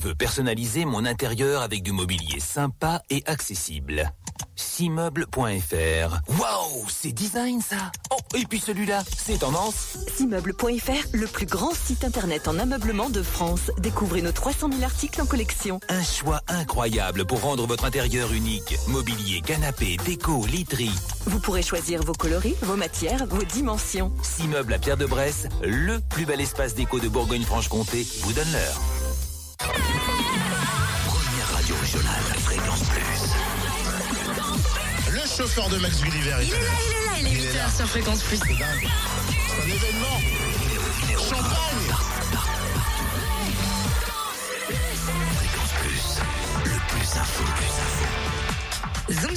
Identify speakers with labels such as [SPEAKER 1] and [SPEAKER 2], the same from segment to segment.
[SPEAKER 1] Je veux personnaliser mon intérieur avec du mobilier sympa et accessible. Simeuble.fr. Waouh, c'est design ça. Oh, et puis celui-là, c'est tendance.
[SPEAKER 2] Simeuble.fr, le plus grand site internet en ameublement de France. Découvrez nos 300 000 articles en collection.
[SPEAKER 1] Un choix incroyable pour rendre votre intérieur unique. Mobilier, canapé, déco, literie.
[SPEAKER 2] Vous pourrez choisir vos coloris, vos matières, vos dimensions.
[SPEAKER 1] Simeuble à Pierre de Bresse, le plus bel espace déco de Bourgogne-Franche-Comté, vous donne l'heure.
[SPEAKER 3] De Max Gulliver est
[SPEAKER 4] Il est là, il est là, il est
[SPEAKER 3] Il est
[SPEAKER 4] 8h
[SPEAKER 3] là.
[SPEAKER 4] sur Fréquence Plus.
[SPEAKER 3] C'est un événement. Champagne.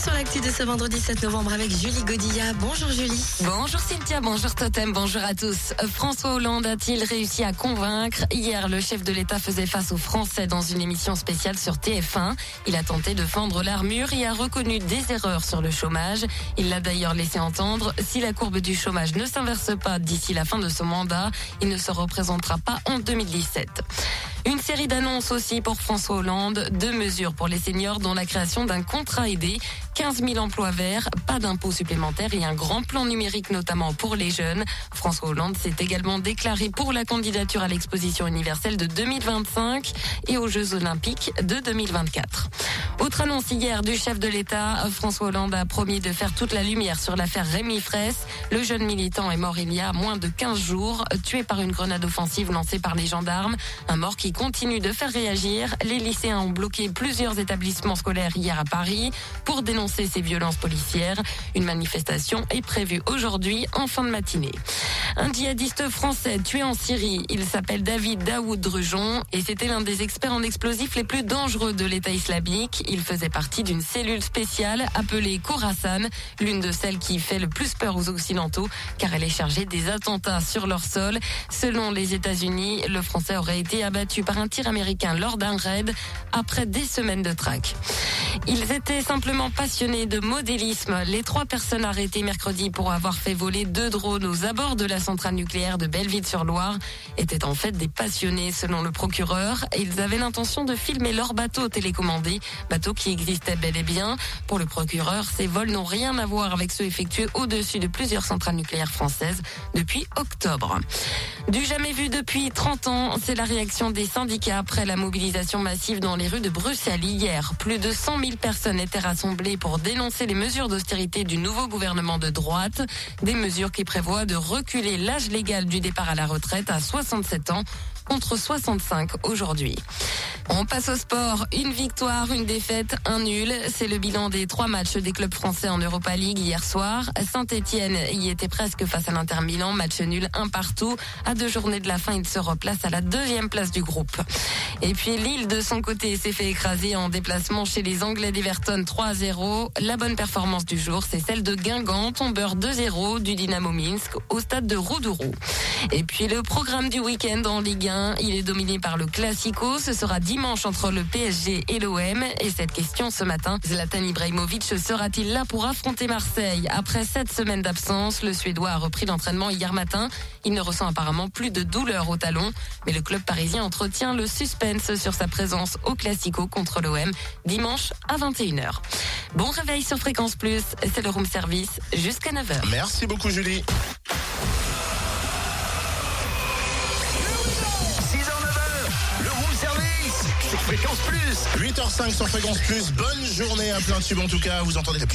[SPEAKER 4] Sur l'actu de ce vendredi 7 novembre avec Julie Godilla. Bonjour Julie.
[SPEAKER 5] Bonjour Cynthia, bonjour Totem, bonjour à tous. Euh, François Hollande a-t-il réussi à convaincre Hier, le chef de l'État faisait face aux Français dans une émission spéciale sur TF1. Il a tenté de fendre l'armure et a reconnu des erreurs sur le chômage. Il l'a d'ailleurs laissé entendre, si la courbe du chômage ne s'inverse pas d'ici la fin de ce mandat, il ne se représentera pas en 2017. Une série d'annonces aussi pour François Hollande. Deux mesures pour les seniors dont la création d'un contrat aidé, 15 000 emplois verts, pas d'impôts supplémentaires et un grand plan numérique notamment pour les jeunes. François Hollande s'est également déclaré pour la candidature à l'exposition universelle de 2025 et aux Jeux olympiques de 2024. Autre annonce hier du chef de l'État, François Hollande a promis de faire toute la lumière sur l'affaire Rémi Fraisse. Le jeune militant est mort il y a moins de 15 jours, tué par une grenade offensive lancée par les gendarmes. Un mort qui continue de faire réagir. Les lycéens ont bloqué plusieurs établissements scolaires hier à Paris pour dénoncer ces violences policières. Une manifestation est prévue aujourd'hui en fin de matinée. Un djihadiste français tué en Syrie. Il s'appelle David Daoud Drujon et c'était l'un des experts en explosifs les plus dangereux de l'État islamique. Il faisait partie d'une cellule spéciale appelée Khorasan, l'une de celles qui fait le plus peur aux Occidentaux car elle est chargée des attentats sur leur sol. Selon les États-Unis, le Français aurait été abattu par un tir américain lors d'un raid après des semaines de traque. Ils étaient simplement passionnés de modélisme. Les trois personnes arrêtées mercredi pour avoir fait voler deux drones aux abords de la centrale nucléaire de Belleville-sur-Loire étaient en fait des passionnés selon le procureur. Ils avaient l'intention de filmer leur bateau télécommandé, bateau qui existait bel et bien. Pour le procureur, ces vols n'ont rien à voir avec ceux effectués au-dessus de plusieurs centrales nucléaires françaises depuis octobre. Du jamais vu depuis 30 ans, c'est la réaction des syndicats après la mobilisation massive dans les rues de Bruxelles hier. Plus de 100 000 personnes étaient rassemblées pour dénoncer les mesures d'austérité du nouveau gouvernement de droite. Des mesures qui prévoient de reculer l'âge légal du départ à la retraite à 67 ans contre 65 aujourd'hui. On passe au sport. Une victoire, une défaite, un nul. C'est le bilan des trois matchs des clubs français en Europa League hier soir. Saint-Etienne y était presque face à l'Inter Milan. Match nul, un partout. À deux journées de la fin, il se replace à la deuxième place du groupe. Et puis Lille, de son côté, s'est fait écraser en déplacement chez les Anglais d'Everton 3-0. La bonne performance du jour, c'est celle de Guingamp, tombeur 2-0 du Dynamo Minsk au stade de Roudourou. Et puis le programme du week-end en Ligue 1, il est dominé par le Classico. Ce sera dimanche entre le PSG et l'OM. Et cette question ce matin, Zlatan Ibrahimovic sera-t-il là pour affronter Marseille? Après sept semaines d'absence, le Suédois a repris l'entraînement hier matin. Il ne ressent apparemment plus de douleur au talon. Mais le club parisien entretient le suspense sur sa présence au Classico contre l'OM dimanche à 21h. Bon réveil sur Fréquence Plus, c'est le room service jusqu'à 9h.
[SPEAKER 3] Merci beaucoup Julie. 8h05 sur Fréquence Plus. Bonne journée à plein tube en tout cas. Vous entendez la...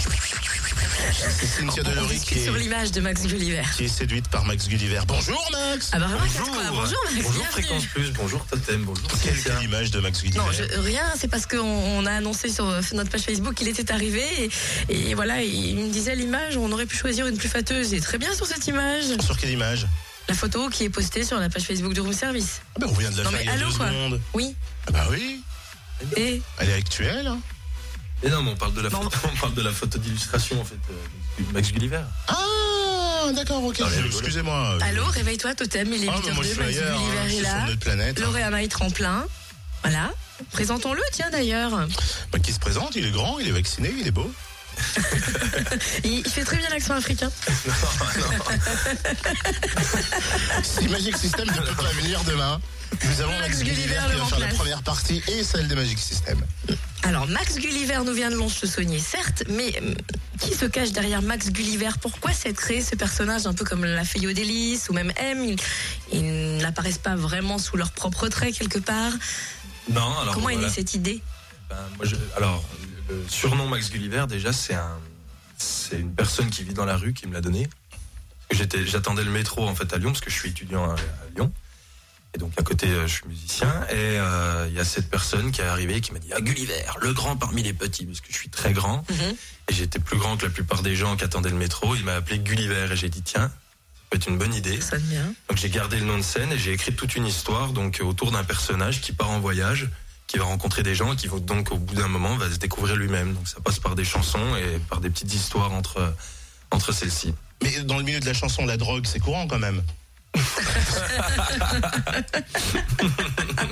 [SPEAKER 3] C'est Cynthia Delory qui
[SPEAKER 4] sur
[SPEAKER 3] est,
[SPEAKER 4] l'image de Max Gulliver.
[SPEAKER 3] qui est séduite par Max Gulliver. Bonjour Max
[SPEAKER 4] Ah bah quoi. bonjour Max,
[SPEAKER 6] Bonjour
[SPEAKER 4] bienvenue.
[SPEAKER 6] Fréquence Plus, bonjour Totem, bonjour
[SPEAKER 3] Quelle
[SPEAKER 6] Cynthia.
[SPEAKER 3] belle image de Max Gulliver.
[SPEAKER 4] Non, je- rien, c'est parce qu'on on a annoncé sur euh, notre page Facebook qu'il était arrivé et, et voilà, il me disait l'image, on aurait pu choisir une plus fâteuse et très bien sur cette image.
[SPEAKER 3] Sur quelle image?
[SPEAKER 4] La photo qui est postée sur la page Facebook du Room Service.
[SPEAKER 3] ah ben, On vient de la
[SPEAKER 4] Non
[SPEAKER 3] faire
[SPEAKER 4] mais
[SPEAKER 3] il y a
[SPEAKER 4] allô
[SPEAKER 3] deux
[SPEAKER 4] quoi
[SPEAKER 3] secondes.
[SPEAKER 4] Oui.
[SPEAKER 3] Ah bah oui,
[SPEAKER 4] Et
[SPEAKER 3] elle est actuelle. hein.
[SPEAKER 6] Et non, mais on parle de la
[SPEAKER 4] Non.
[SPEAKER 6] photo, on parle de la photo d'illustration en fait, euh, de Max Gulliver.
[SPEAKER 3] Ah d'accord, ok.
[SPEAKER 6] Non, mais rigolo.
[SPEAKER 3] Excusez-moi.
[SPEAKER 4] allô, réveille-toi, Totem, il est
[SPEAKER 3] Ah, bah,
[SPEAKER 4] 8h02,
[SPEAKER 3] moi je suis
[SPEAKER 4] Max
[SPEAKER 3] ailleurs, hein,
[SPEAKER 4] Gulliver est
[SPEAKER 3] sur
[SPEAKER 4] là.
[SPEAKER 3] notre planète. hein.
[SPEAKER 4] Lauréat Maï tremplin. Voilà. Présentons-le, tiens d'ailleurs.
[SPEAKER 3] Bah, qui se présente, il est grand, il est vacciné, il est beau.
[SPEAKER 4] Il, il fait très bien l'accent africain.
[SPEAKER 3] Si Magic System ne peut pas venir demain, Nous avons
[SPEAKER 4] Max
[SPEAKER 3] Max
[SPEAKER 4] Gulliver
[SPEAKER 3] qui va faire la première partie et celle des Magic System.
[SPEAKER 4] Alors, Max Gulliver nous vient de Longe-le-Saunier, certes, mais hum, qui se cache derrière Max Gulliver? Pourquoi s'être créé ce personnage un peu comme l'a fait Yodelis ou même M? Ils, ils n'apparaissent pas vraiment sous leur propre trait quelque part.
[SPEAKER 6] Non, alors.
[SPEAKER 4] Comment est née cette idée?
[SPEAKER 6] Ben, moi, je- alors, le surnom Max Gulliver, déjà, c'est un, c'est une personne qui vit dans la rue qui me l'a donné. J'étais, j'attendais le métro en fait à Lyon parce que je suis étudiant à, à Lyon. Et donc à côté, euh, je suis musicien. Et euh, il y a cette personne qui est arrivée qui m'a dit Ah Gulliver, le grand parmi les petits, parce que je suis très grand.
[SPEAKER 4] Mhm.
[SPEAKER 6] Et j'étais plus grand que la plupart des gens qui attendaient le métro. Il m'a appelé Gulliver et j'ai dit Tiens, ça peut être une bonne idée.
[SPEAKER 4] Ça bien.
[SPEAKER 6] Donc j'ai gardé le nom de scène et j'ai écrit toute une histoire donc autour d'un personnage qui part en voyage, qui va rencontrer des gens et qui vont donc au bout d'un moment va se découvrir lui-même. Donc ça passe par des chansons et par des petites histoires entre entre celles-ci.
[SPEAKER 3] Mais dans le milieu de la chanson, la drogue, c'est courant quand même.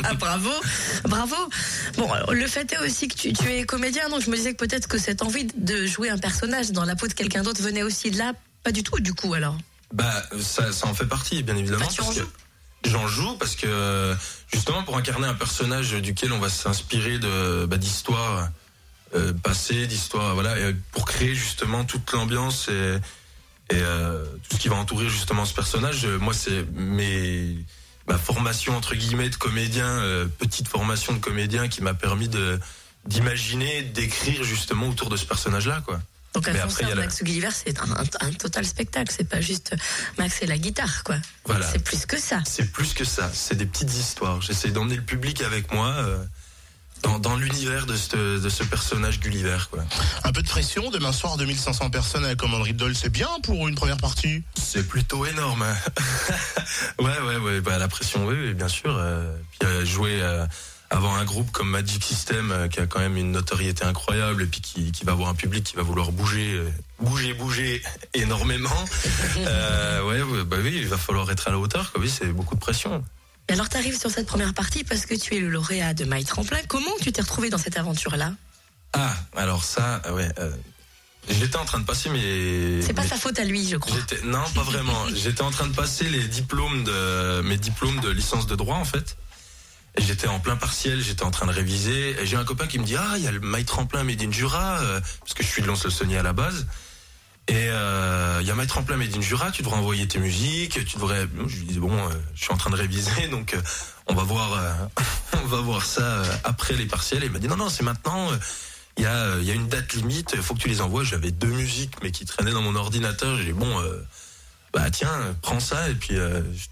[SPEAKER 4] Ah, bravo, bravo. Bon, alors, le fait est aussi que tu, tu es comédien, donc je me disais que peut-être que cette envie de jouer un personnage dans la peau de quelqu'un d'autre venait aussi de là. Pas du tout, du coup, alors?
[SPEAKER 6] Bah ça, ça en fait partie bien évidemment.
[SPEAKER 4] Bah, tu en
[SPEAKER 6] parce que
[SPEAKER 4] joues
[SPEAKER 6] J'en joue parce que justement pour incarner un personnage duquel on va s'inspirer bah, d'histoires euh, passées, d'histoires voilà, et pour créer justement toute l'ambiance et, euh, tout ce qui va entourer justement ce personnage. euh, Moi c'est ma formation entre guillemets de comédien, euh, petite formation de comédien qui m'a permis d'imaginer, d'écrire justement autour de ce personnage-là quoi.
[SPEAKER 4] Donc, à
[SPEAKER 6] Mais
[SPEAKER 4] son
[SPEAKER 6] après, il y a
[SPEAKER 4] sein,
[SPEAKER 6] la-
[SPEAKER 4] Max Gulliver, c'est un, un- un total spectacle. C'est pas juste Max et la guitare, quoi.
[SPEAKER 6] Voilà.
[SPEAKER 4] C'est plus que ça.
[SPEAKER 6] C'est plus que ça, c'est des petites histoires. J'essaie d'emmener le public avec moi euh, dans, dans l'univers de ce, de ce personnage Gulliver. Quoi.
[SPEAKER 3] Un peu de pression, demain soir 2500 personnes à la commanderie de Dole, c'est bien pour une première partie.
[SPEAKER 6] C'est plutôt énorme. hein. ouais, ouais, ouais. Bah, la pression, oui, oui, bien sûr. euh, puis euh, jouer euh, avant un groupe comme Magic System, euh, qui a quand même une notoriété incroyable, et puis qui, qui va avoir un public qui va vouloir bouger, euh, bouger, bouger énormément. Euh, ouais, bah oui, il va falloir être à la hauteur. Quoi. Oui, c'est beaucoup de pression.
[SPEAKER 4] Alors, tu arrives sur cette première partie parce que tu es le lauréat de My Tremplin. Comment tu t'es retrouvé dans cette aventure-là?
[SPEAKER 6] Ah, alors ça, ouais. euh, J'étais en train de passer mes.
[SPEAKER 4] C'est pas
[SPEAKER 6] mes-
[SPEAKER 4] sa faute à lui, je crois.
[SPEAKER 6] Non pas vraiment. J'étais en train de passer les diplômes de mes diplômes de licence de droit en fait. J'étais en plein partiel, j'étais en train de réviser. J'ai un copain qui me dit ah il y a le My Tremplin Made in Jura euh, parce que je suis de Lons-le-Saunier à la base. Et euh, il y a My Tremplin Made in Jura, tu devrais envoyer tes musiques, tu devrais. Je lui disais bon, euh, je suis en train de réviser donc on va voir on va voir ça après les partiels. Il m'a dit non non c'est maintenant. il y, a, y a une date limite, il faut que tu les envoies. J'avais deux musiques, mais qui traînaient dans mon ordinateur. J'ai dit, bon, bah tiens, prends ça, et puis je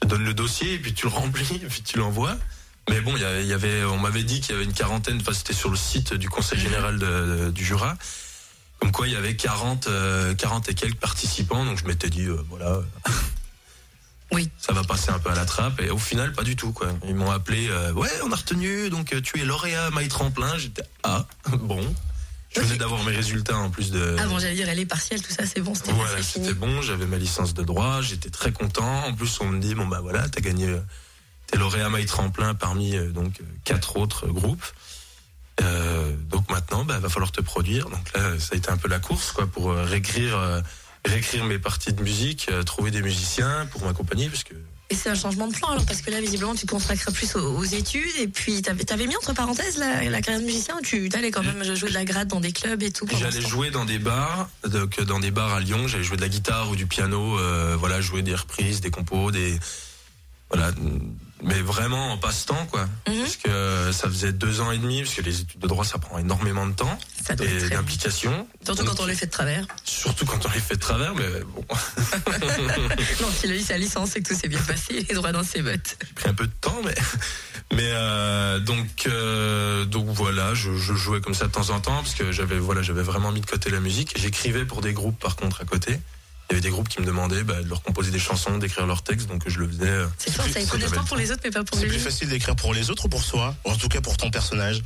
[SPEAKER 6] te donne le dossier, et puis tu le remplis, et puis tu l'envoies. Mais bon, il y avait- on m'avait dit qu'il y avait une quarantaine, enfin c'était sur le site du Conseil général de- du Jura. Comme quoi, il y avait 40, euh, 40 et quelques participants, donc je m'étais dit, euh, voilà,
[SPEAKER 4] Oui.
[SPEAKER 6] ça va passer un peu à la trappe. Et au final, pas du tout. Quoi. Ils m'ont appelé, euh, ouais, on a retenu, donc tu es lauréat My Tremplin. J'étais, ah, bon. Je venais d'avoir mes résultats en plus de...
[SPEAKER 4] Ah bon, j'allais dire, elle est partielle, tout ça, c'est bon, c'était
[SPEAKER 6] Voilà, c'était bon, j'avais ma licence de droit, j'étais très content. En plus, on me dit, bon bah voilà, t'as gagné, t'es lauréat My Tremplin parmi euh, donc euh, quatre autres groupes. Euh, donc maintenant, bah va falloir te produire. Donc là, ça a été un peu la course, quoi, pour réécrire, euh, réécrire mes parties de musique, euh, trouver des musiciens pour m'accompagner, parce que
[SPEAKER 4] Et c'est un changement de plan, alors, parce que là, visiblement, tu te consacres plus aux, aux études, et puis t'avais avais mis entre parenthèses la, la carrière de musicien, ou tu allais quand même jouer de la grade dans des clubs et tout
[SPEAKER 6] J'allais jouer dans des bars, donc dans des bars à Lyon. J'allais jouer de la guitare ou du piano, voilà, jouer des reprises, des compos, des voilà, mais vraiment en passe-temps quoi.
[SPEAKER 4] Mhm.
[SPEAKER 6] Parce que ça faisait deux ans et demi, parce que les études de droit ça prend énormément de temps
[SPEAKER 4] Ça doit
[SPEAKER 6] et d'implication.
[SPEAKER 4] Surtout quand on les fait de travers.
[SPEAKER 6] Surtout quand on les fait de travers, mais bon,
[SPEAKER 4] Non, s'il a eu sa licence et que tout s'est bien passé, il est droit dans ses bottes.
[SPEAKER 6] j'ai pris un peu de temps, mais mais euh, donc euh, donc voilà, je, je jouais comme ça de temps en temps parce que j'avais voilà j'avais vraiment mis de côté la musique. J'écrivais pour des groupes par contre à côté. Il y avait des groupes qui me demandaient bah, de leur composer des chansons, d'écrire leurs textes, donc je le faisais. euh,
[SPEAKER 4] C'est fort, ça, le temps
[SPEAKER 6] le
[SPEAKER 4] pour les autres, mais pas pour
[SPEAKER 3] C'est
[SPEAKER 4] lui.
[SPEAKER 3] plus facile d'écrire pour les autres ou pour soi? Ou en tout cas pour ton personnage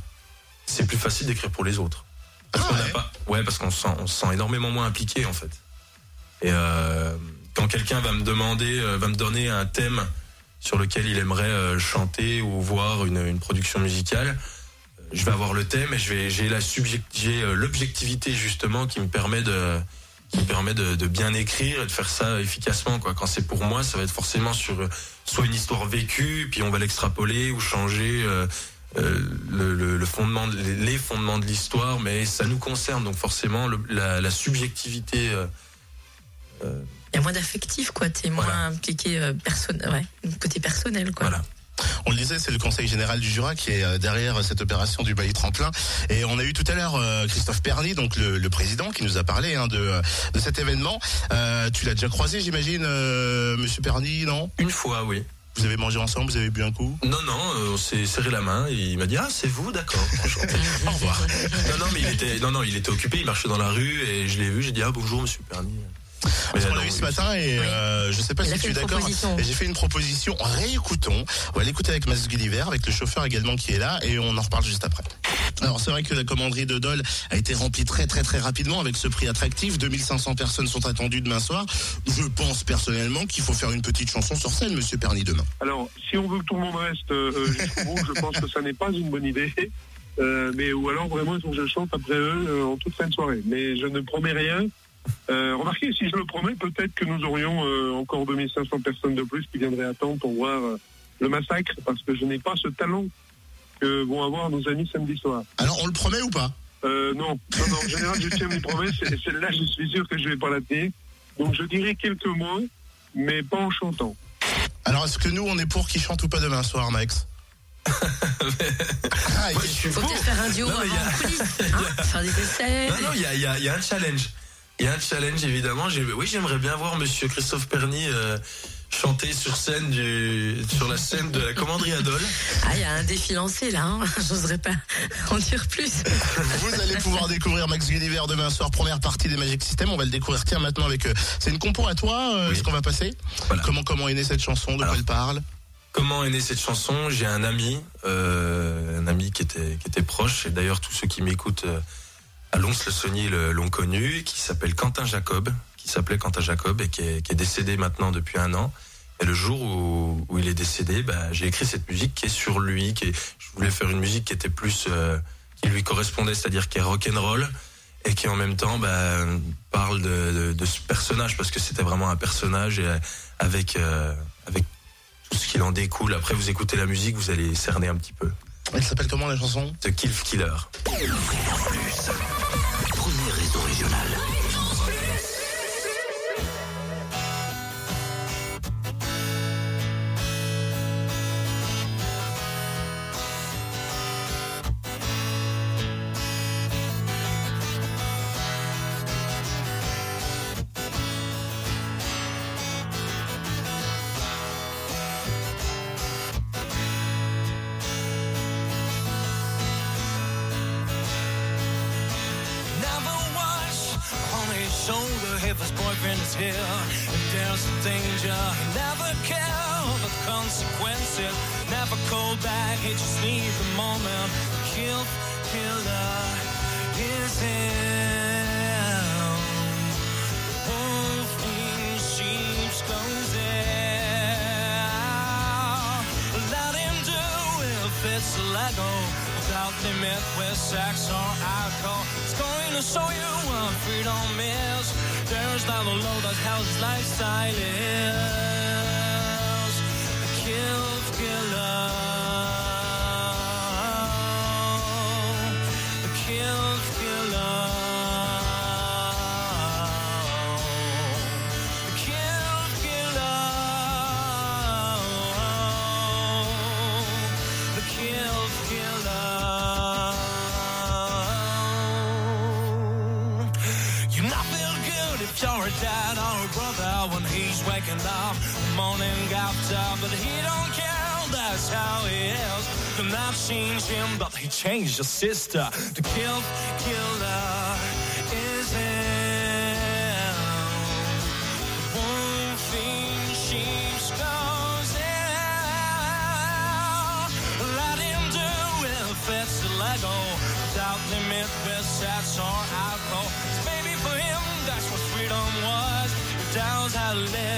[SPEAKER 6] C'est plus facile d'écrire pour les autres. Parce
[SPEAKER 3] Ah
[SPEAKER 6] qu'on n'a
[SPEAKER 3] ouais.
[SPEAKER 6] pas. Ouais, parce qu'on se sent, on se sent énormément moins impliqué en fait. Et euh, quand quelqu'un va me demander, euh, va me donner un thème sur lequel il aimerait euh, chanter ou voir une, une production musicale, euh, je vais avoir le thème et je vais, j'ai la subject, j'ai euh, l'objectivité justement qui me permet de, qui permet de, de bien écrire et de faire ça efficacement. Quoi. Quand c'est pour moi, ça va être forcément sur euh, soit une histoire vécue, puis on va l'extrapoler ou changer euh, euh, le, le- le fondement, de- les fondements de l'histoire, mais ça nous concerne, donc forcément le- la, la subjectivité. euh,
[SPEAKER 4] Il y a moins d'affectif, quoi. T'es moins
[SPEAKER 6] Voilà.
[SPEAKER 4] impliqué personnel, ouais, côté personnel, quoi.
[SPEAKER 6] voilà.
[SPEAKER 3] On le disait, c'est le Conseil général du Jura qui est euh, derrière cette opération du bailli tremplin. Et on a eu tout à l'heure euh, Christophe Perny, donc le, le président, qui nous a parlé hein, de, de cet événement. Euh, tu l'as déjà croisé, j'imagine, euh, Monsieur Perny, non?
[SPEAKER 6] Une fois, oui.
[SPEAKER 3] Vous avez mangé ensemble, vous avez bu un coup?
[SPEAKER 6] Non, non, euh, on s'est serré la main et il m'a dit ah c'est vous, d'accord.
[SPEAKER 3] Au revoir.
[SPEAKER 6] non, non, mais il était, non, non, il était occupé, il marchait dans la rue et je l'ai vu, j'ai dit ah bonjour Monsieur Perny.
[SPEAKER 3] Parce
[SPEAKER 6] Mais
[SPEAKER 3] qu'on l'a vu ce matin et
[SPEAKER 4] Oui.
[SPEAKER 3] euh, je sais pas
[SPEAKER 4] Il
[SPEAKER 3] si tu es d'accord. J'ai fait une proposition. Réécoutons. On va l'écouter avec Mas Gulliver, avec le chauffeur également qui est là et on en reparle juste après. Alors c'est vrai que la commanderie de Dole a été remplie très très très rapidement avec ce prix attractif. 2500 personnes sont attendues demain soir. Je pense personnellement qu'il faut faire une petite chanson sur scène, Monsieur Perny, demain.
[SPEAKER 7] Alors, si on veut que tout le monde reste euh, euh, jusqu'au bout, je pense que ça n'est pas une bonne idée. Euh, mais ou alors vraiment il faut que je chante après eux euh, en toute fin de soirée. Mais je ne promets rien. Euh, remarquez, si je le promets, peut-être que nous aurions euh, encore 2500 personnes de plus qui viendraient attendre pour voir euh, le massacre, parce que je n'ai pas ce talent que vont avoir nos amis samedi soir.
[SPEAKER 3] Alors on le promet ou pas?
[SPEAKER 7] Euh, non, non, non, en général, je tiens mes promesses, et celle-là, je suis sûr que je vais pas la tenir. Donc je dirais quelques mots, mais pas en chantant.
[SPEAKER 3] Alors est-ce que nous on est pour qui chante ou pas demain soir, Max? Ah,
[SPEAKER 6] Moi, je suis
[SPEAKER 4] Faut
[SPEAKER 6] pour.
[SPEAKER 4] peut-être faire un duo
[SPEAKER 6] Non, mais il y a-
[SPEAKER 4] avant hein, faire des essais.
[SPEAKER 6] Non, non, il y a, il y a- il y a un challenge. Il y a un challenge, évidemment. Oui, j'aimerais bien voir Monsieur Christophe Perny euh, chanter sur scène du, sur la scène de la commanderie Adol.
[SPEAKER 4] Ah, il y a un défi lancé là, hein. j'oserais pas en dire plus.
[SPEAKER 3] Vous allez pouvoir découvrir Max Gulliver demain soir, première partie des Magic System. On va le découvrir tiens maintenant avec. euh, C'est une compo à toi, euh,
[SPEAKER 6] Oui.
[SPEAKER 3] ce qu'on va passer.
[SPEAKER 6] Voilà.
[SPEAKER 3] Comment comment est née cette chanson, de
[SPEAKER 6] Alors.
[SPEAKER 3] quoi elle parle?
[SPEAKER 6] Comment est née cette chanson? J'ai un ami, euh, un ami qui était, qui était proche, et d'ailleurs tous ceux qui m'écoutent euh, à Lons-le-Saunier le- l'ont connu, qui s'appelle Quentin Jacob, qui s'appelait Quentin Jacob et qui est, qui est décédé maintenant depuis un an. Et le jour où, où il est décédé, bah, j'ai écrit cette musique qui est sur lui. Qui est- je voulais faire une musique qui était plus, euh, qui lui correspondait, c'est-à-dire qui est rock'n'roll et qui en même temps bah, parle de, de- de ce personnage parce que c'était vraiment un personnage et, euh, avec euh, avec tout ce qu'il en découle. Après, vous écoutez la musique, vous allez cerner un petit peu.
[SPEAKER 3] Elle s'appelle comment la chanson?
[SPEAKER 6] The Kill Killer.
[SPEAKER 1] Premier réseau régional.
[SPEAKER 8] A. Without limit with sex or alcohol. It's going to show you what freedom is. There's down the low that hell's lifestyle is. Morning after, but he don't care. That's how he is. Do not change him, but he changed your sister. The kill killer is him. Wolf in sheep's clothing. Let him do if it's a Lego. Without limit sex or alcohol. It's maybe for him, that's what freedom was. Tells how to.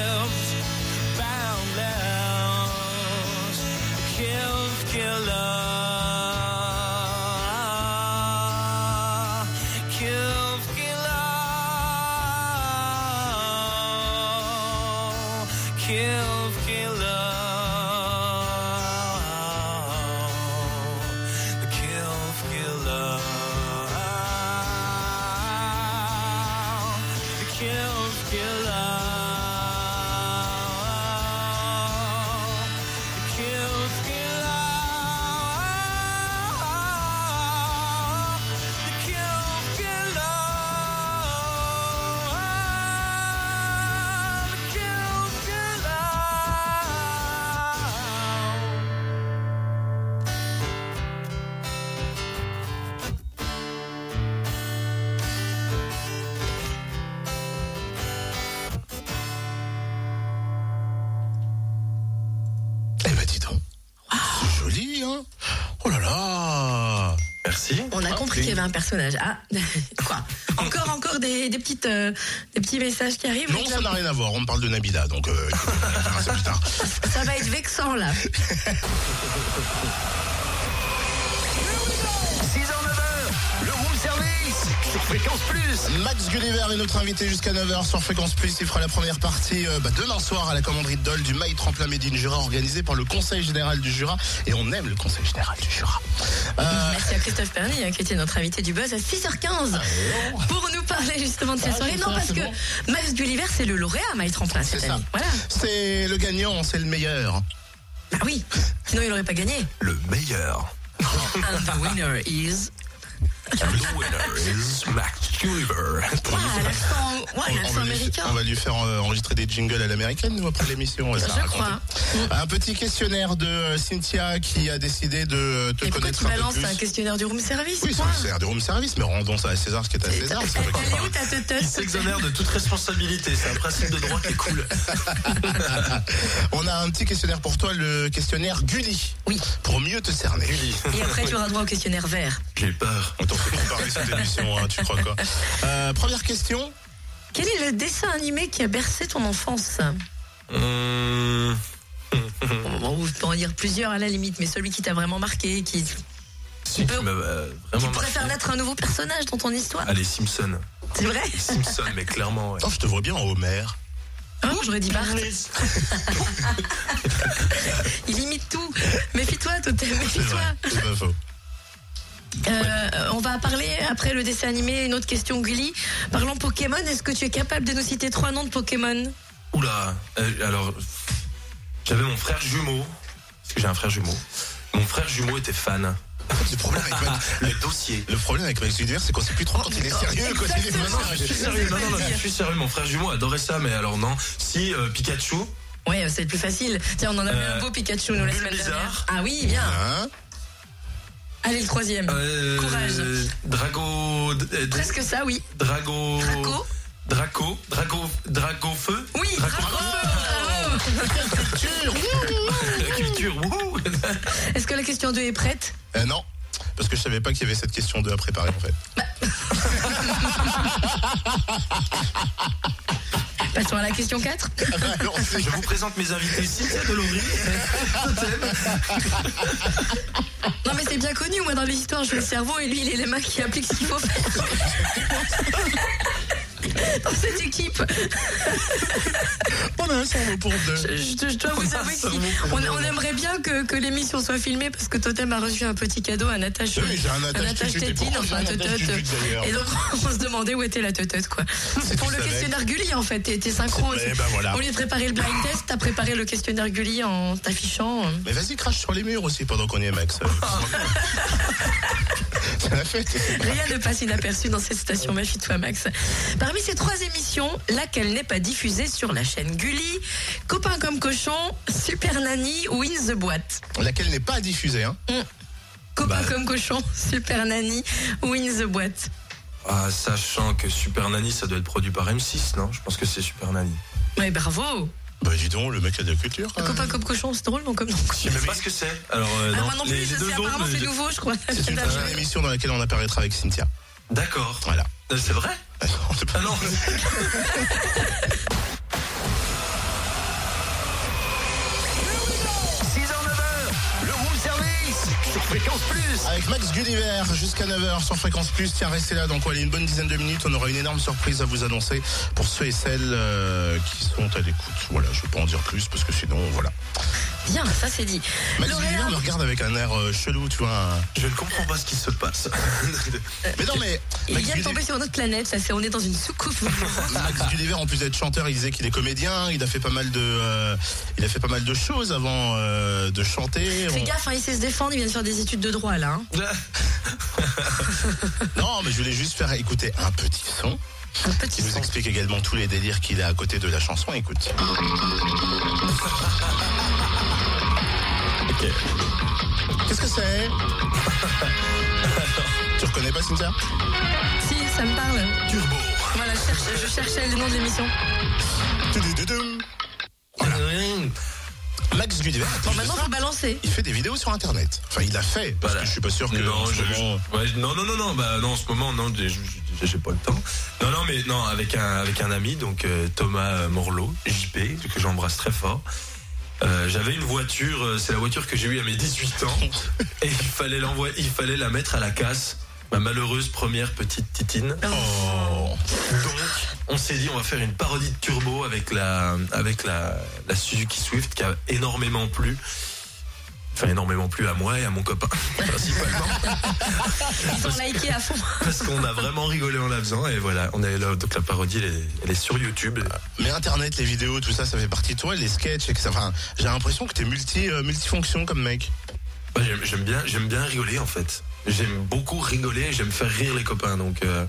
[SPEAKER 4] Avait un personnage. Ah, quoi Encore, encore des, des petites, euh, des petits messages qui arrivent.
[SPEAKER 3] Non, ça n'a rien à voir. On parle de Nabila, donc euh, écoute, on verra ça plus tard.
[SPEAKER 4] ça va être vexant là.
[SPEAKER 1] Fréquence Plus.
[SPEAKER 3] Max Gulliver est notre invité jusqu'à 9h sur Fréquence Plus. Il fera la première partie euh, bah, demain soir à la commanderie de Dole du Maï Tremplin Médine Jura organisé par le Conseil Général du Jura. Et on aime le Conseil Général du Jura. Euh,
[SPEAKER 4] Merci à Christophe Perny hein, qui était notre invité du Buzz à 6h15 pour nous parler justement de cette
[SPEAKER 3] Ah,
[SPEAKER 4] soirée.
[SPEAKER 3] c'est
[SPEAKER 4] Non, parce que
[SPEAKER 3] bon.
[SPEAKER 4] Max Gulliver, c'est le lauréat Maï Tremplin
[SPEAKER 3] c'est
[SPEAKER 4] cette
[SPEAKER 3] ça.
[SPEAKER 4] année. Voilà.
[SPEAKER 3] C'est le gagnant, c'est le meilleur.
[SPEAKER 4] Bah oui, sinon il n'aurait pas gagné.
[SPEAKER 6] Le meilleur.
[SPEAKER 4] And the winner is.
[SPEAKER 6] The winner is Max Gulliver.
[SPEAKER 4] Ah, l'accent ouais,
[SPEAKER 3] On- on,
[SPEAKER 4] l'accent
[SPEAKER 3] va lui,
[SPEAKER 4] américain.
[SPEAKER 3] on va lui faire euh, enregistrer des jingles à l'américaine, nous, après l'émission.
[SPEAKER 4] Je crois.
[SPEAKER 3] Un petit questionnaire de euh, Cynthia qui a décidé de euh, te
[SPEAKER 4] Et
[SPEAKER 3] connaître
[SPEAKER 4] tu
[SPEAKER 3] un peu
[SPEAKER 4] balances
[SPEAKER 3] plus.
[SPEAKER 4] un questionnaire du room service
[SPEAKER 3] Oui, c'est un des room service, mais rendons ça à César ce qui est à César. c'est
[SPEAKER 4] où ta
[SPEAKER 6] Il s'exonère de toute responsabilité. C'est un principe de droit qui est cool.
[SPEAKER 3] On a un petit questionnaire pour toi, le questionnaire Gulli.
[SPEAKER 4] Oui.
[SPEAKER 3] Pour mieux te cerner.
[SPEAKER 4] Et après, tu auras droit au questionnaire vert.
[SPEAKER 6] J'ai peur.
[SPEAKER 3] On fait préparer cette émission, hein, tu crois quoi Euh, Première question.
[SPEAKER 4] Quel est le dessin animé qui a bercé ton enfance
[SPEAKER 6] Hum,
[SPEAKER 4] Bon, On peut en dire plusieurs à la limite, mais celui qui t'a vraiment marqué, qui,
[SPEAKER 6] si, qui m'a euh, vraiment
[SPEAKER 4] pourrait faire
[SPEAKER 6] marqué.
[SPEAKER 4] naître un nouveau personnage dans ton histoire.
[SPEAKER 6] Allez, Simpson.
[SPEAKER 4] C'est vrai
[SPEAKER 6] Simpson, mais clairement, ouais.
[SPEAKER 3] Oh, je te vois bien en Homer.
[SPEAKER 4] Ah, J'aurais dit Bart. Il imite tout. Méfie-toi, Totem, méfie-toi.
[SPEAKER 3] c'est pas faux.
[SPEAKER 4] Euh, on va parler après le dessin animé, une autre question Gulli. Parlons Pokémon, est-ce que tu es capable de nous citer trois noms de Pokémon?
[SPEAKER 6] Oula, euh, alors, j'avais mon frère jumeau, parce que j'ai un frère jumeau. Mon frère jumeau était fan.
[SPEAKER 3] Le problème avec Max,
[SPEAKER 6] Le dossier.
[SPEAKER 3] le problème avec Max c'est qu'on sait plus trop quand il est sérieux, quand il est
[SPEAKER 4] Exactement.
[SPEAKER 3] pas
[SPEAKER 6] Je suis sérieux. non, non, non, je suis sérieux, mon frère jumeau adorait ça, mais alors non. Si, euh, Pikachu,
[SPEAKER 4] Ouais, c'est le plus facile. Tiens, on en a vu
[SPEAKER 6] Euh,
[SPEAKER 4] un beau Pikachu nous la semaine dernière. Ah oui, bien. Allez, le troisième.
[SPEAKER 6] euh,
[SPEAKER 4] Courage.
[SPEAKER 6] Drago, d- euh,
[SPEAKER 4] Presque ça, oui.
[SPEAKER 6] Drago,
[SPEAKER 4] Draco
[SPEAKER 6] Draco, Drago, Drago feu.
[SPEAKER 4] Oui,
[SPEAKER 6] Draco,
[SPEAKER 4] Draco, bravo.
[SPEAKER 6] la culture, wouhou.
[SPEAKER 4] Est-ce que la question 2 est prête?
[SPEAKER 3] Euh, Non, parce que je savais pas qu'il y avait cette question 2 à préparer en fait.
[SPEAKER 4] Passons à la question 4.
[SPEAKER 3] Alors, c'est-
[SPEAKER 6] Je vous présente mes invités, Cynthia Delory.
[SPEAKER 4] Non, mais c'est bien connu, moi, dans les histoires, je suis le cerveau et lui, il est les mains qui appliquent ce qu'il faut faire. Dans cette équipe,
[SPEAKER 3] On a un cerveau pour deux.
[SPEAKER 4] je, je- je dois vous avouer qu'on on aimerait bien que, que l'émission soit filmée parce que Totem a reçu un petit cadeau, un attache,
[SPEAKER 3] Oui, j'ai un attache
[SPEAKER 4] tétine, enfin
[SPEAKER 3] un
[SPEAKER 4] un teuteute. Et donc, on se demandait où était la teuteute, quoi. Pour le questionnaire Gulli, en fait. T'es synchro.
[SPEAKER 3] Ben voilà.
[SPEAKER 4] Au lieu de préparer le blind test, t'as préparé le questionnaire Gulli en t'affichant.
[SPEAKER 3] Mais vas-y, crache sur les murs aussi pendant qu'on y est, Max. C'est la fête.
[SPEAKER 4] Rien ne passe inaperçu dans cette station, méfie-toi Max. Parmi ces trois émissions, laquelle n'est pas diffusée sur la chaîne Gulli Copain comme cochon, Super Nanny ou In the Boîte
[SPEAKER 3] Laquelle n'est pas diffusée, hein.
[SPEAKER 4] Copain
[SPEAKER 6] Bah.
[SPEAKER 4] comme cochon, Super Nanny ou In the Boîte
[SPEAKER 6] Ah, sachant que Super Nanny, ça doit être produit par M6, non? Je pense que c'est Super Nanny.
[SPEAKER 4] Ouais, bravo
[SPEAKER 3] Bah dis donc, le mec a de la culture. hein.
[SPEAKER 4] Copain comme cochon, c'est drôle, non comme nom.
[SPEAKER 6] Je sais même pas ce que c'est. Alors, euh,
[SPEAKER 4] Ah,
[SPEAKER 6] non,
[SPEAKER 4] moi non plus,
[SPEAKER 6] les,
[SPEAKER 4] je sais, apparemment c'est
[SPEAKER 6] je-
[SPEAKER 4] nouveau, je crois.
[SPEAKER 3] C'est une prochaine émission dans laquelle on apparaîtra avec Cynthia.
[SPEAKER 6] D'accord.
[SPEAKER 3] Voilà.
[SPEAKER 6] Euh, C'est vrai
[SPEAKER 3] pas-
[SPEAKER 6] Ah non
[SPEAKER 1] 6h, 9h, le room service sur
[SPEAKER 6] Fréquence Plus.
[SPEAKER 3] Avec Max Gulliver jusqu'à 9h sur Fréquence Plus. Tiens, restez là. Donc, allez, une bonne dizaine de minutes. On aura une énorme surprise à vous annoncer pour ceux et celles euh, qui sont à l'écoute. Voilà, je ne vais pas en dire plus parce que sinon, voilà.
[SPEAKER 4] Bien, ça c'est dit.
[SPEAKER 3] Max
[SPEAKER 4] L'horaire-
[SPEAKER 3] Gulliver me regarde avec un air euh, chelou, tu vois. un-
[SPEAKER 6] Je ne comprends pas ce qui se passe.
[SPEAKER 3] Mais non, mais
[SPEAKER 4] Il
[SPEAKER 3] Max
[SPEAKER 4] vient de tomber sur une autre planète, ça c'est on est dans une soucoupe.
[SPEAKER 3] Max Gulliver, en plus d'être chanteur, il disait qu'il est comédien. Il a fait pas mal de, euh, il a fait pas mal de choses avant euh, de chanter.
[SPEAKER 4] Fais
[SPEAKER 3] On-
[SPEAKER 4] gaffe, hein, il sait se défendre, il vient de faire des études de droit là. hein.
[SPEAKER 3] Non, mais je voulais juste faire écouter un petit son
[SPEAKER 4] Un
[SPEAKER 3] qui
[SPEAKER 4] petit
[SPEAKER 3] nous
[SPEAKER 4] son.
[SPEAKER 3] explique également tous les délires qu'il a à côté de la chanson. Écoute.
[SPEAKER 6] Ok.
[SPEAKER 3] Qu'est-ce que c'est Tu reconnais pas Cynthia?
[SPEAKER 4] Si, ça me parle.
[SPEAKER 6] Turbo.
[SPEAKER 4] Voilà, je, cherche- je cherchais le nom de l'émission.
[SPEAKER 3] Max Gulliver.
[SPEAKER 4] faut balancer.
[SPEAKER 3] il fait des vidéos sur Internet. Enfin, il a fait. Parce
[SPEAKER 6] Voilà.
[SPEAKER 3] que je suis pas sûr que
[SPEAKER 6] non,
[SPEAKER 3] en ce
[SPEAKER 6] je-
[SPEAKER 3] moment-
[SPEAKER 6] je- ouais, non, non, non, non, bah non, en ce moment, non, j'ai pas le temps. Non, non, mais non, avec un, avec un ami, donc euh, Thomas Morlot, JP, que j'embrasse très fort. Euh, J'avais une voiture, euh, c'est la voiture que j'ai eue à mes 18 ans, et il fallait l'envoyer, il fallait la mettre à la casse. Ma malheureuse première petite titine.
[SPEAKER 3] Oh.
[SPEAKER 6] Donc, on s'est dit, on va faire une parodie de Turbo avec la, avec la, la Suzuki Swift qui a énormément plu. Enfin, énormément plu à moi et à mon copain, principalement.
[SPEAKER 4] Liké à fond.
[SPEAKER 6] Parce qu'on a vraiment rigolé en la faisant. Et voilà, on est là. Donc la parodie, elle est, elle est sur YouTube.
[SPEAKER 3] Mais Internet, les vidéos, tout ça, ça fait partie de toi, les sketchs, et que ça. Enfin, j'ai l'impression que t'es multi, euh, multifonction comme mec.
[SPEAKER 6] Moi, j'aime- bien, j'aime bien rigoler en fait. J'aime beaucoup rigoler. et J'aime faire rire les copains. Donc euh,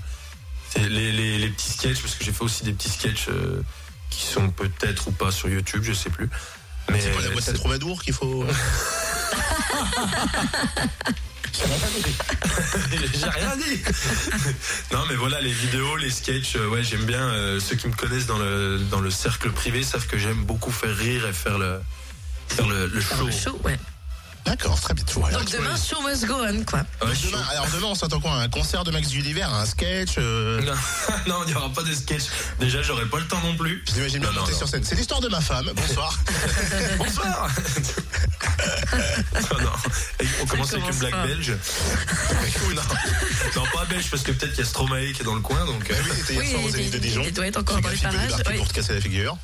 [SPEAKER 6] c'est les, les, les petits sketchs parce que j'ai fait aussi des petits sketchs euh, qui sont peut-être ou pas sur YouTube, je sais plus. Mais
[SPEAKER 3] C'est quoi la boîte à troubadour qu'il faut.
[SPEAKER 6] J'ai rien dit. non, mais voilà, les vidéos, les sketchs, euh, ouais, j'aime bien. euh, ceux qui me connaissent dans le, dans le cercle privé savent que j'aime beaucoup faire rire et faire le, faire le, le show.
[SPEAKER 4] Le show, ouais.
[SPEAKER 3] D'accord, très bien. Voilà,
[SPEAKER 4] Donc demain, show must go on, quoi.
[SPEAKER 6] Ouais,
[SPEAKER 3] demain, alors demain, on s'attend quoi Un concert de Max Gulliver, un sketch euh,
[SPEAKER 6] Non, non, il n'y aura pas de sketch. Déjà, j'aurai pas le temps non plus.
[SPEAKER 3] Je l'imagine bien monter sur scène. C'est l'histoire de ma femme. Bonsoir.
[SPEAKER 6] Bonsoir. non, non. Et on commence avec une blague
[SPEAKER 4] pas.
[SPEAKER 6] belge. non, non, pas belge parce que peut-être qu'il y a Stromae qui est dans le coin. Donc,
[SPEAKER 3] Bah oui, il était hier
[SPEAKER 4] Oui,
[SPEAKER 3] soir aux de
[SPEAKER 4] il-
[SPEAKER 3] Dijon.
[SPEAKER 4] il doit être encore dans oui.
[SPEAKER 3] pour te casser la figure.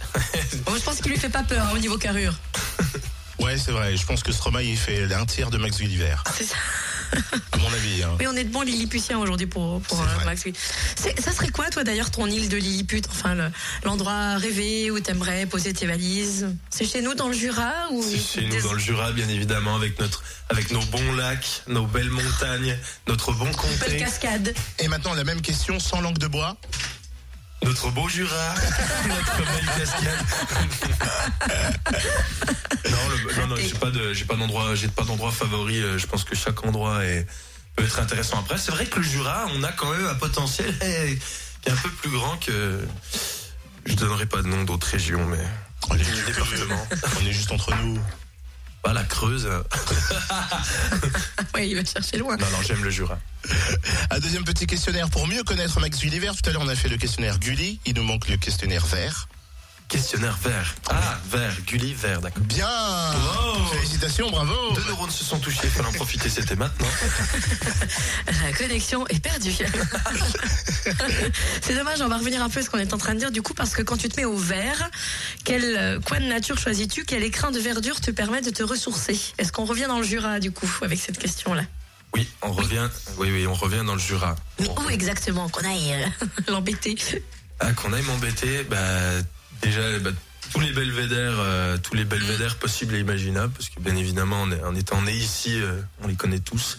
[SPEAKER 4] Bon, je pense qu'il lui fait pas peur hein, au niveau carrure.
[SPEAKER 3] Ouais, c'est vrai. Je pense que Stromae, il fait un tiers de Max Gulliver,
[SPEAKER 4] C'est ça.
[SPEAKER 3] à mon avis. hein.
[SPEAKER 4] Oui, on est de bons Lilliputiens aujourd'hui pour, pour euh. Max. Ça serait quoi, toi, d'ailleurs, ton île de Lilliput Enfin, le- l'endroit rêvé où t'aimerais poser tes valises? C'est chez nous, dans le Jura ou
[SPEAKER 6] c'est chez nous
[SPEAKER 4] des-
[SPEAKER 6] dans le Jura, bien évidemment, avec notre, avec nos bons lacs, nos belles montagnes, notre bon
[SPEAKER 4] belle
[SPEAKER 6] comté,
[SPEAKER 4] cascade
[SPEAKER 3] Et maintenant, la même question sans langue de bois.
[SPEAKER 6] Notre beau Jura, notre belle cascade. non, le- non, non, j'ai pas de, j'ai pas d'endroit, j'ai pas d'endroit favori. euh, Je pense que chaque endroit est, peut être intéressant. Après, c'est vrai que le Jura, on a quand même un potentiel qui est un peu plus grand que. Je donnerai pas de nom d'autres régions, mais
[SPEAKER 3] On est,
[SPEAKER 6] du
[SPEAKER 3] juste,
[SPEAKER 6] département.
[SPEAKER 3] on est juste entre nous.
[SPEAKER 6] Pas la Creuse.
[SPEAKER 4] Ouais, il va te chercher loin.
[SPEAKER 6] Non, non, j'aime le Jura.
[SPEAKER 3] Un deuxième petit questionnaire pour mieux connaître Max Gulliver. Tout à l'heure, on a fait le questionnaire Gulli. Il nous manque le questionnaire vert.
[SPEAKER 6] Questionnaire vert. Ah, vert. Gulli, vert, d'accord.
[SPEAKER 3] Bien
[SPEAKER 6] Wow.
[SPEAKER 3] Félicitations, bravo
[SPEAKER 6] Deux neurones se sont touchés, il fallait en profiter, c'était maintenant.
[SPEAKER 4] La connexion est perdue. c'est dommage, on va revenir un peu à ce qu'on est en train de dire du coup, parce que quand tu te mets au vert, quel euh, coin de nature choisis-tu? Quel écrin de verdure te permet de te ressourcer? Est-ce qu'on revient dans le Jura du coup avec cette question-là?
[SPEAKER 6] Oui, on revient. Oui, oui, on revient dans le Jura.
[SPEAKER 4] Mais où exactement? Qu'on aille euh, l'embêter
[SPEAKER 6] Ah, qu'on aille m'embêter, bah, déjà, bah, tous les belvédères, euh, tous les belvédères possibles et imaginables, parce que bien évidemment, on est- en étant né ici, euh, on les connaît tous.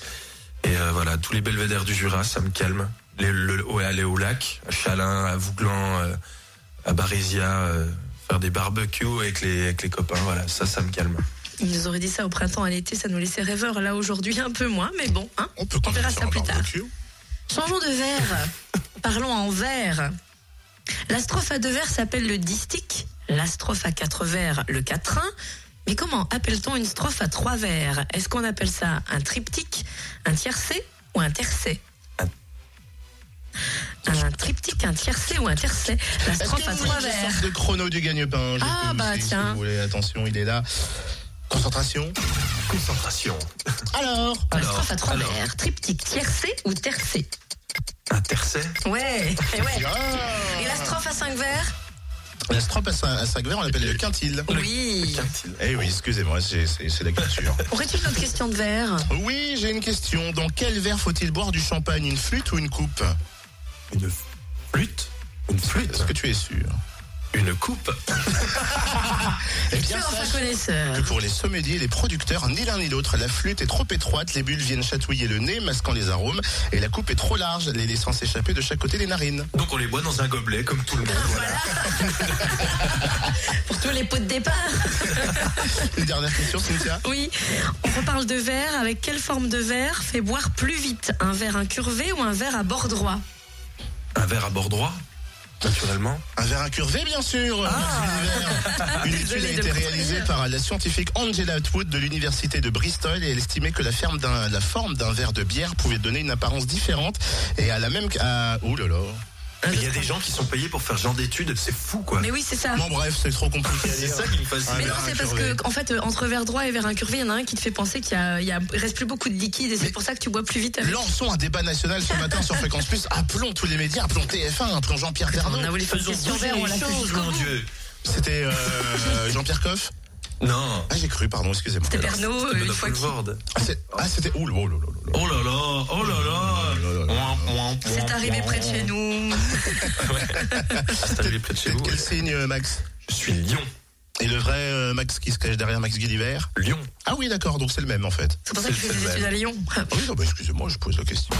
[SPEAKER 6] Et euh, voilà, tous les belvédères du Jura, ça me calme. Les, le, ouais, aller au lac, à Chalin, à Vouglan, euh, à Barésia, euh, faire des barbecues avec les, avec les copains, voilà, ça, ça me calme.
[SPEAKER 4] Il nous aurait dit ça au printemps, à l'été, ça nous laissait rêveurs. Là aujourd'hui, un peu moins, mais bon, hein
[SPEAKER 3] On peut
[SPEAKER 4] On verra ça plus tard. Changeons de vers. Parlons en vers. La strophe à deux vers s'appelle le distique. La strophe à quatre vers, le quatrain. Mais comment appelle-t-on une strophe à trois vers? Est-ce qu'on appelle ça un triptyque, un tiercé ou un tercet? Un triptyque, un tiercé ou un tercet La strophe à trois vers.
[SPEAKER 3] sorte de chrono du gagne-pain Je
[SPEAKER 4] Ah, bah,
[SPEAKER 3] aussi, si
[SPEAKER 4] tiens.
[SPEAKER 3] vous voulez, attention, il est là. Concentration.
[SPEAKER 6] Concentration.
[SPEAKER 3] Alors
[SPEAKER 4] La
[SPEAKER 6] Alors,
[SPEAKER 4] strophe à trois
[SPEAKER 6] alors.
[SPEAKER 4] vers. Triptyque, tiercé ou tercé?
[SPEAKER 6] Un tercet?
[SPEAKER 4] Ouais, eh ouais.
[SPEAKER 3] Ah
[SPEAKER 4] Et la strophe à vers,
[SPEAKER 3] on l'appelle le quintil.
[SPEAKER 4] Oui.
[SPEAKER 6] Quintil.
[SPEAKER 3] Eh oui, excusez-moi, c'est la culture.
[SPEAKER 4] Aurait-il notre question de verre?
[SPEAKER 3] Oui, j'ai une question. Dans quel verre faut-il boire du champagne? Une flûte ou une coupe?
[SPEAKER 6] Une flûte? Une flûte
[SPEAKER 3] Est-ce que tu es sûr?
[SPEAKER 6] Une coupe
[SPEAKER 3] Eh bien, sache que pour les sommeliers et les producteurs, ni l'un ni l'autre, la flûte est trop étroite, les bulles viennent chatouiller le nez, masquant les arômes, et la coupe est trop large, les laissant s'échapper de chaque côté des narines.
[SPEAKER 6] Donc on les boit dans un gobelet comme tout le monde. Voilà.
[SPEAKER 4] Pour tous les pots de départ.
[SPEAKER 3] Une dernière question, Cynthia
[SPEAKER 4] Oui. On reparle de verre. Avec quelle forme de verre fait boire plus vite Un verre incurvé ou un verre à bord droit?
[SPEAKER 6] Un verre à bord droit? Naturellement.
[SPEAKER 3] Un verre incurvé, bien sûr. Une étude a été réalisée par la scientifique Angela Atwood de l'université de Bristol et elle estimait que la, ferme d'un- la forme d'un verre de bière pouvait donner une apparence différente et à la même... À... Ouh là là
[SPEAKER 6] Il y a des gens qui sont payés pour faire ce genre d'études, c'est fou quoi.
[SPEAKER 4] Mais oui, c'est ça.
[SPEAKER 3] Bon bref, c'est trop compliqué
[SPEAKER 6] C'est ça qui me fascine.
[SPEAKER 4] Mais non,
[SPEAKER 3] verre
[SPEAKER 4] c'est parce que, en fait, euh, entre verre droit et verre incurvé, il y en a un qui te fait penser qu'il y a, il y a- il reste plus beaucoup de liquide et c'est pour ça que tu bois plus vite avec.
[SPEAKER 3] Lançons un débat national ce matin sur Fréquence Plus. Appelons tous les médias, appelons TF1, appelons Jean-Pierre Ternot.
[SPEAKER 4] On a voulu faire on l'a
[SPEAKER 6] choses, mon. Dieu.
[SPEAKER 3] C'était euh, Jean-Pierre Coff
[SPEAKER 6] Non.
[SPEAKER 3] Ah, j'ai cru, pardon, excusez-moi.
[SPEAKER 4] C'était
[SPEAKER 6] C'était
[SPEAKER 4] euh, une fois.
[SPEAKER 3] Ah, c'est- Ah, c'était. Oh là là.
[SPEAKER 6] Oh là là, oh là là.
[SPEAKER 4] C'est arrivé près de chez nous.
[SPEAKER 6] C'est arrivé près de chez vous.
[SPEAKER 3] Quel
[SPEAKER 6] ouais.
[SPEAKER 3] signe, euh, Max
[SPEAKER 6] Je suis Lyon.
[SPEAKER 3] Et le vrai euh, Max qui se cache derrière Max Gulliver
[SPEAKER 6] Lyon.
[SPEAKER 3] Ah oui, d'accord, donc c'est le même en fait.
[SPEAKER 4] C'est pour ça que je fais des études à Lyon.
[SPEAKER 3] Ah oui, non, bah, excusez-moi, je pose la question.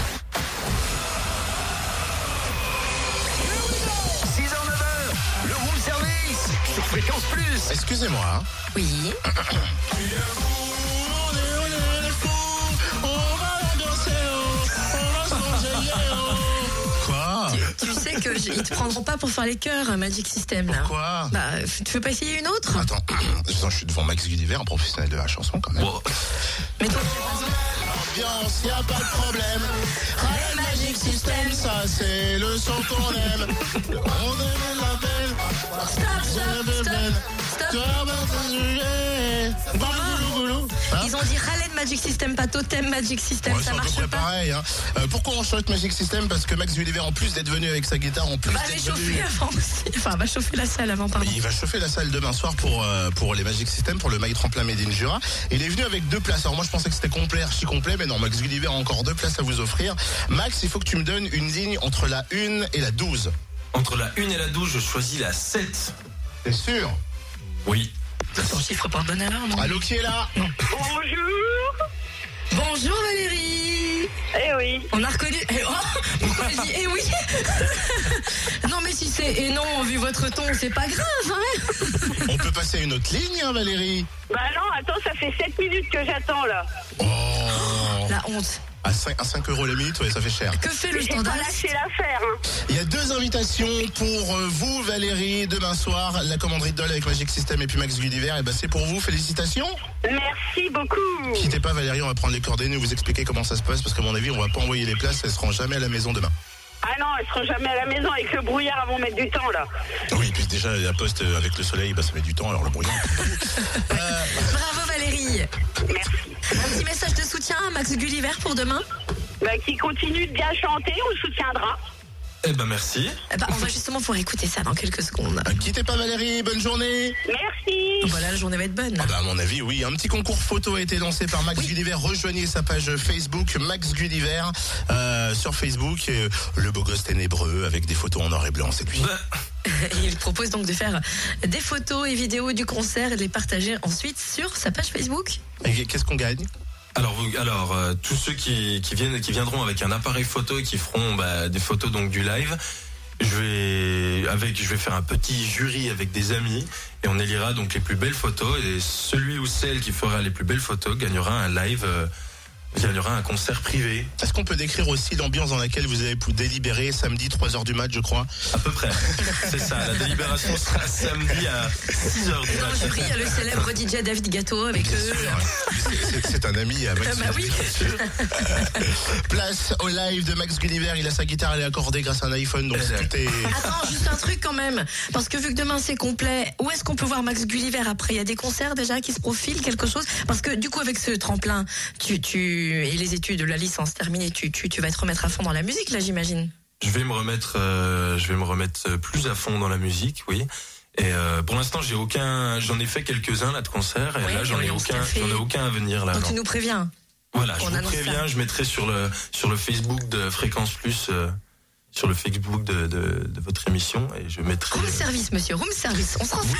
[SPEAKER 8] 6h, 9h, le room service sur Fréquence Plus.
[SPEAKER 3] Excusez-moi. hein.
[SPEAKER 4] Oui. sais que j- ils te prendront pas pour faire les chœurs, un Magic System, là.
[SPEAKER 3] Quoi
[SPEAKER 4] Bah, tu veux pas essayer une autre?
[SPEAKER 3] Attends, je suis devant Max Gulliver, un professionnel de la chanson quand même.
[SPEAKER 4] Mais toi,
[SPEAKER 3] Ambiance, y a pas de problème. Ryan Magic System, ça c'est le son qu'on aime. On aime la peine.
[SPEAKER 4] stop, stop, stop, Ils ont dit Ralen Magic System, pas Totem Magic System, ça marche pas.
[SPEAKER 3] pareil. Hein. Euh, pourquoi on chante Magic System Parce que Max Gulliver, en plus d'être venu avec sa guitare, en plus
[SPEAKER 4] Bah, avant aussi. Enfin, va chauffer la salle avant.
[SPEAKER 3] Il va chauffer la salle demain soir pour, euh, pour les Magic System, pour le My Tremplin Made in Jura. Il est venu avec deux places. Alors moi je pensais que c'était complet, archi complet, mais non, Max Gulliver a encore deux places à vous offrir. Max, il faut que tu me donnes une ligne entre la 1 et la 12.
[SPEAKER 6] entre la 1 et la 12, je choisis la 7.
[SPEAKER 3] T'es sûr
[SPEAKER 6] Oui.
[SPEAKER 4] Ton chiffre par bonne alors, non
[SPEAKER 3] Allô, qui est là?
[SPEAKER 9] Bonjour.
[SPEAKER 4] Bonjour Valérie
[SPEAKER 9] Eh oui.
[SPEAKER 4] On a reconnu. Eh, oh, pourquoi elle dit eh oui Non mais si c'est et non, vu votre ton, c'est pas grave, hein
[SPEAKER 3] On peut passer à une autre ligne, hein, Valérie
[SPEAKER 9] Bah non, attends, ça fait 7 minutes que j'attends là.
[SPEAKER 3] Oh
[SPEAKER 4] La honte.
[SPEAKER 3] À 5, à 5 euros la minute, ouais, ça fait cher.
[SPEAKER 4] Que fait le
[SPEAKER 9] J'ai pas
[SPEAKER 4] standard
[SPEAKER 9] lâché l'affaire. Hein.
[SPEAKER 3] Il y a deux invitations pour euh, vous, Valérie, demain soir. La commanderie de Dole avec Magic System et puis Max Gulliver. Et ben c'est pour vous, félicitations.
[SPEAKER 9] Merci beaucoup.
[SPEAKER 3] Quittez pas, Valérie, on va prendre les coordonnées, vous expliquer comment ça se passe, parce qu'à mon avis, on va pas envoyer les places, elles seront jamais à la maison demain.
[SPEAKER 9] Ah non, elles seront jamais à la maison avec le brouillard, elles vont mettre du temps là.
[SPEAKER 3] Oui, puis déjà, la poste euh, avec le soleil, bah, ça met du temps, alors le brouillard.
[SPEAKER 4] Bravo Valérie
[SPEAKER 9] Merci.
[SPEAKER 4] Un petit message de soutien à Max Gulliver pour demain
[SPEAKER 9] Bah, qui continue de bien chanter, on le soutiendra.
[SPEAKER 6] Eh ben merci.
[SPEAKER 4] Eh ben, On va justement pouvoir écouter ça dans quelques secondes.
[SPEAKER 3] Euh, Quittez pas, Valérie, bonne journée.
[SPEAKER 9] Merci.
[SPEAKER 4] Voilà, la journée va être bonne.
[SPEAKER 3] Ah bah, à mon avis, oui. Un petit concours photo a été lancé par Max Gulliver. Rejoignez sa page Facebook, Max Gulliver, euh, sur Facebook. Euh, le beau gosse ténébreux avec des photos en noir et blanc, c'est lui.
[SPEAKER 6] Bah,
[SPEAKER 4] Il propose donc de faire des photos et vidéos du concert et de les partager ensuite sur sa page Facebook.
[SPEAKER 3] Et qu'est-ce qu'on gagne?
[SPEAKER 6] Alors, alors euh, tous ceux qui, qui viennent, qui viendront avec un appareil photo et qui feront bah, des photos donc du live, je vais avec, je vais faire un petit jury avec des amis et on élira donc les plus belles photos et celui ou celle qui fera les plus belles photos gagnera un live euh,
[SPEAKER 8] Il y aura un concert privé,
[SPEAKER 3] Est-ce qu'on peut décrire aussi l'ambiance dans laquelle vous avez pu délibérer samedi 3h du match, je crois?
[SPEAKER 8] À peu près. C'est ça, la délibération sera samedi à 6h du
[SPEAKER 4] Dans le
[SPEAKER 8] matin.
[SPEAKER 4] jury, il y a le célèbre DJ David Gâteau avec eux.
[SPEAKER 3] C'est- un ami à Max
[SPEAKER 4] Ah bah oui.
[SPEAKER 3] Place au live de Max Gulliver. Il a sa guitare, elle est accordée grâce à un iPhone, donc
[SPEAKER 8] Exact.
[SPEAKER 3] tout est.
[SPEAKER 4] Attends, juste un truc quand même. Parce que vu que demain c'est complet, où est-ce qu'on peut voir Max Gulliver après? Il y a des concerts déjà qui se profilent, quelque chose? Parce que du coup, avec ce tremplin, tu, tu et les études, la licence terminée, tu, tu, tu vas te remettre à fond dans la musique, là, j'imagine.
[SPEAKER 8] Je vais me remettre, euh, je vais me remettre plus à fond dans la musique, oui. Et euh, pour l'instant, j'ai aucun, j'en ai fait quelques-uns là de concerts, et là j'en ai aucun, j'en ai aucun à venir là.
[SPEAKER 4] Donc
[SPEAKER 8] non.
[SPEAKER 4] tu nous préviens.
[SPEAKER 8] Voilà, je vous préviens,
[SPEAKER 4] ça.
[SPEAKER 8] je mettrai sur le sur le Facebook de Fréquence Plus, euh, sur le Facebook de, de, de votre émission, et je mettrai.
[SPEAKER 4] Room service, monsieur, room service. On se renseigne.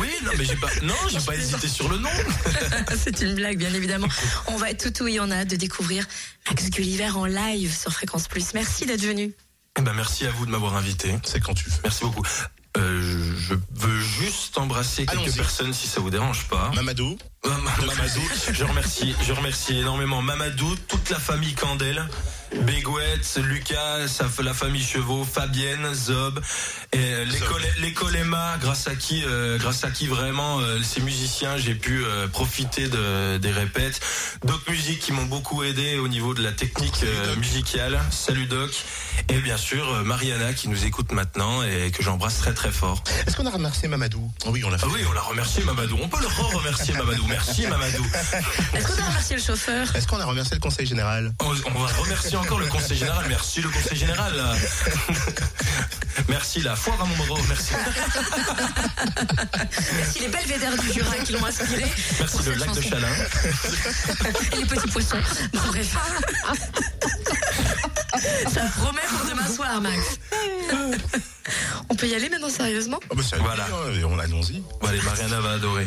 [SPEAKER 8] Oui, non, mais j'ai pas, non, j'ai pas hésité sur le nom.
[SPEAKER 4] C'est une blague, bien évidemment. On va être tout oui, on a hâte de découvrir Max Gulliver en live sur Fréquence Plus. Merci d'être venu.
[SPEAKER 8] Eh ben, merci à vous de m'avoir invité.
[SPEAKER 3] C'est quand tu veux.
[SPEAKER 8] Merci beaucoup. Euh, je veux juste embrasser quelques personnes si ça vous dérange pas.
[SPEAKER 3] Mamadou.
[SPEAKER 8] Mamadou, je remercie, je remercie énormément Mamadou, toute la famille Candel, Bégouette, Lucas, la famille Chevaux, Fabienne, Zob, et euh, l'école, Emma, grâce à qui, euh, grâce à qui vraiment euh, ces musiciens, j'ai pu euh, profiter de, des répètes, d'autres musiques qui m'ont beaucoup aidé au niveau de la technique euh, musicale. Salut Doc, et bien sûr euh, Mariana qui nous écoute maintenant et que j'embrasse très très fort.
[SPEAKER 3] Est-ce qu'on a remercié Mamadou? Oui, on l'a fait.
[SPEAKER 8] Ah oui, on l'a remercié Mamadou. On peut le re-remercier Mamadou. Merci Mamadou.
[SPEAKER 4] Est-ce qu'on a remercié le chauffeur?
[SPEAKER 3] Est-ce qu'on a remercié le conseil général?
[SPEAKER 8] On, on va remercier encore le conseil général. Merci le conseil général. Merci la foire à Montmoreau. Merci.
[SPEAKER 4] Merci les belvédères du Jura qui l'ont inspiré.
[SPEAKER 8] Merci le lac de. Chalin.
[SPEAKER 4] Et les petits poissons. Bon, bref. Ça promet pour demain soir, Max. On peut y aller maintenant, sérieusement?
[SPEAKER 3] Ah bah,
[SPEAKER 8] Voilà.
[SPEAKER 3] bien, on allons-y.
[SPEAKER 8] Bon, allez, Mariana va adorer.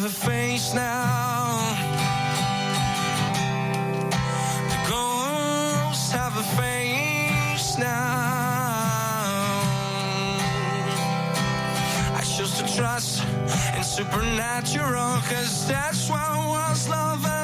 [SPEAKER 8] Have a face now. The ghosts have a face now. I choose to trust in supernatural, cause that's what was love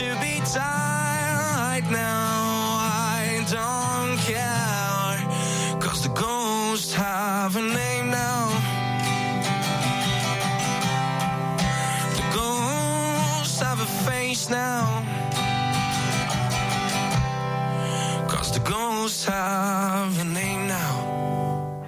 [SPEAKER 8] rejoined to be tied now? I don't care. Cause the ghosts have a name now. The ghosts have a face now. Cause the ghosts have a name now.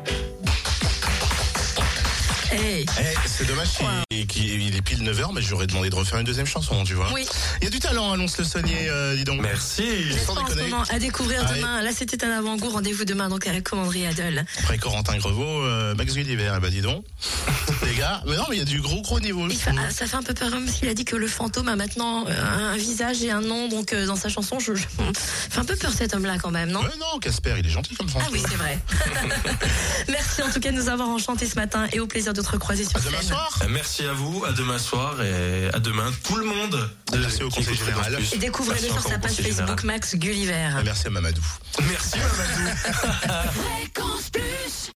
[SPEAKER 4] Hey
[SPEAKER 3] Eh, c'est dommage, il est pile 9h, mais j'aurais demandé de refaire une deuxième chanson, tu vois.
[SPEAKER 4] Oui.
[SPEAKER 3] Il y a du talent, annonce le Saunier, euh, dis donc.
[SPEAKER 6] Merci.
[SPEAKER 3] Sans
[SPEAKER 4] En ce
[SPEAKER 3] déconner.
[SPEAKER 4] moment, à découvrir
[SPEAKER 3] Ah
[SPEAKER 4] demain. Là, c'était un avant-goût. Rendez-vous demain donc à la commanderie Adol.
[SPEAKER 3] Après Corentin Grevaux, euh, Max Gulliver, eh ben dis donc. Les gars, mais non, mais il y a du gros gros niveau.
[SPEAKER 4] fait- ah, ça fait un peu peur parce qu'il a dit que le fantôme a maintenant euh, un visage et un nom. Donc euh, dans sa chanson, je, je- fait un peu peur cet homme-là quand même, non?
[SPEAKER 3] Non, Casper, il est gentil comme
[SPEAKER 4] Ah
[SPEAKER 3] fantôme.
[SPEAKER 4] oui, c'est vrai. Merci en tout cas de nous avoir enchantés ce matin et au plaisir de te recroiser sur scène.
[SPEAKER 3] soir.
[SPEAKER 6] Merci à vous, à demain soir et à demain tout le monde.
[SPEAKER 3] Merci au Conseil général.
[SPEAKER 6] Plus.
[SPEAKER 4] Et découvrez-le sur sa page Facebook
[SPEAKER 6] général.
[SPEAKER 4] Max Gulliver.
[SPEAKER 3] Merci à Mamadou.
[SPEAKER 6] Merci Mamadou.
[SPEAKER 5] Fréquence Plus.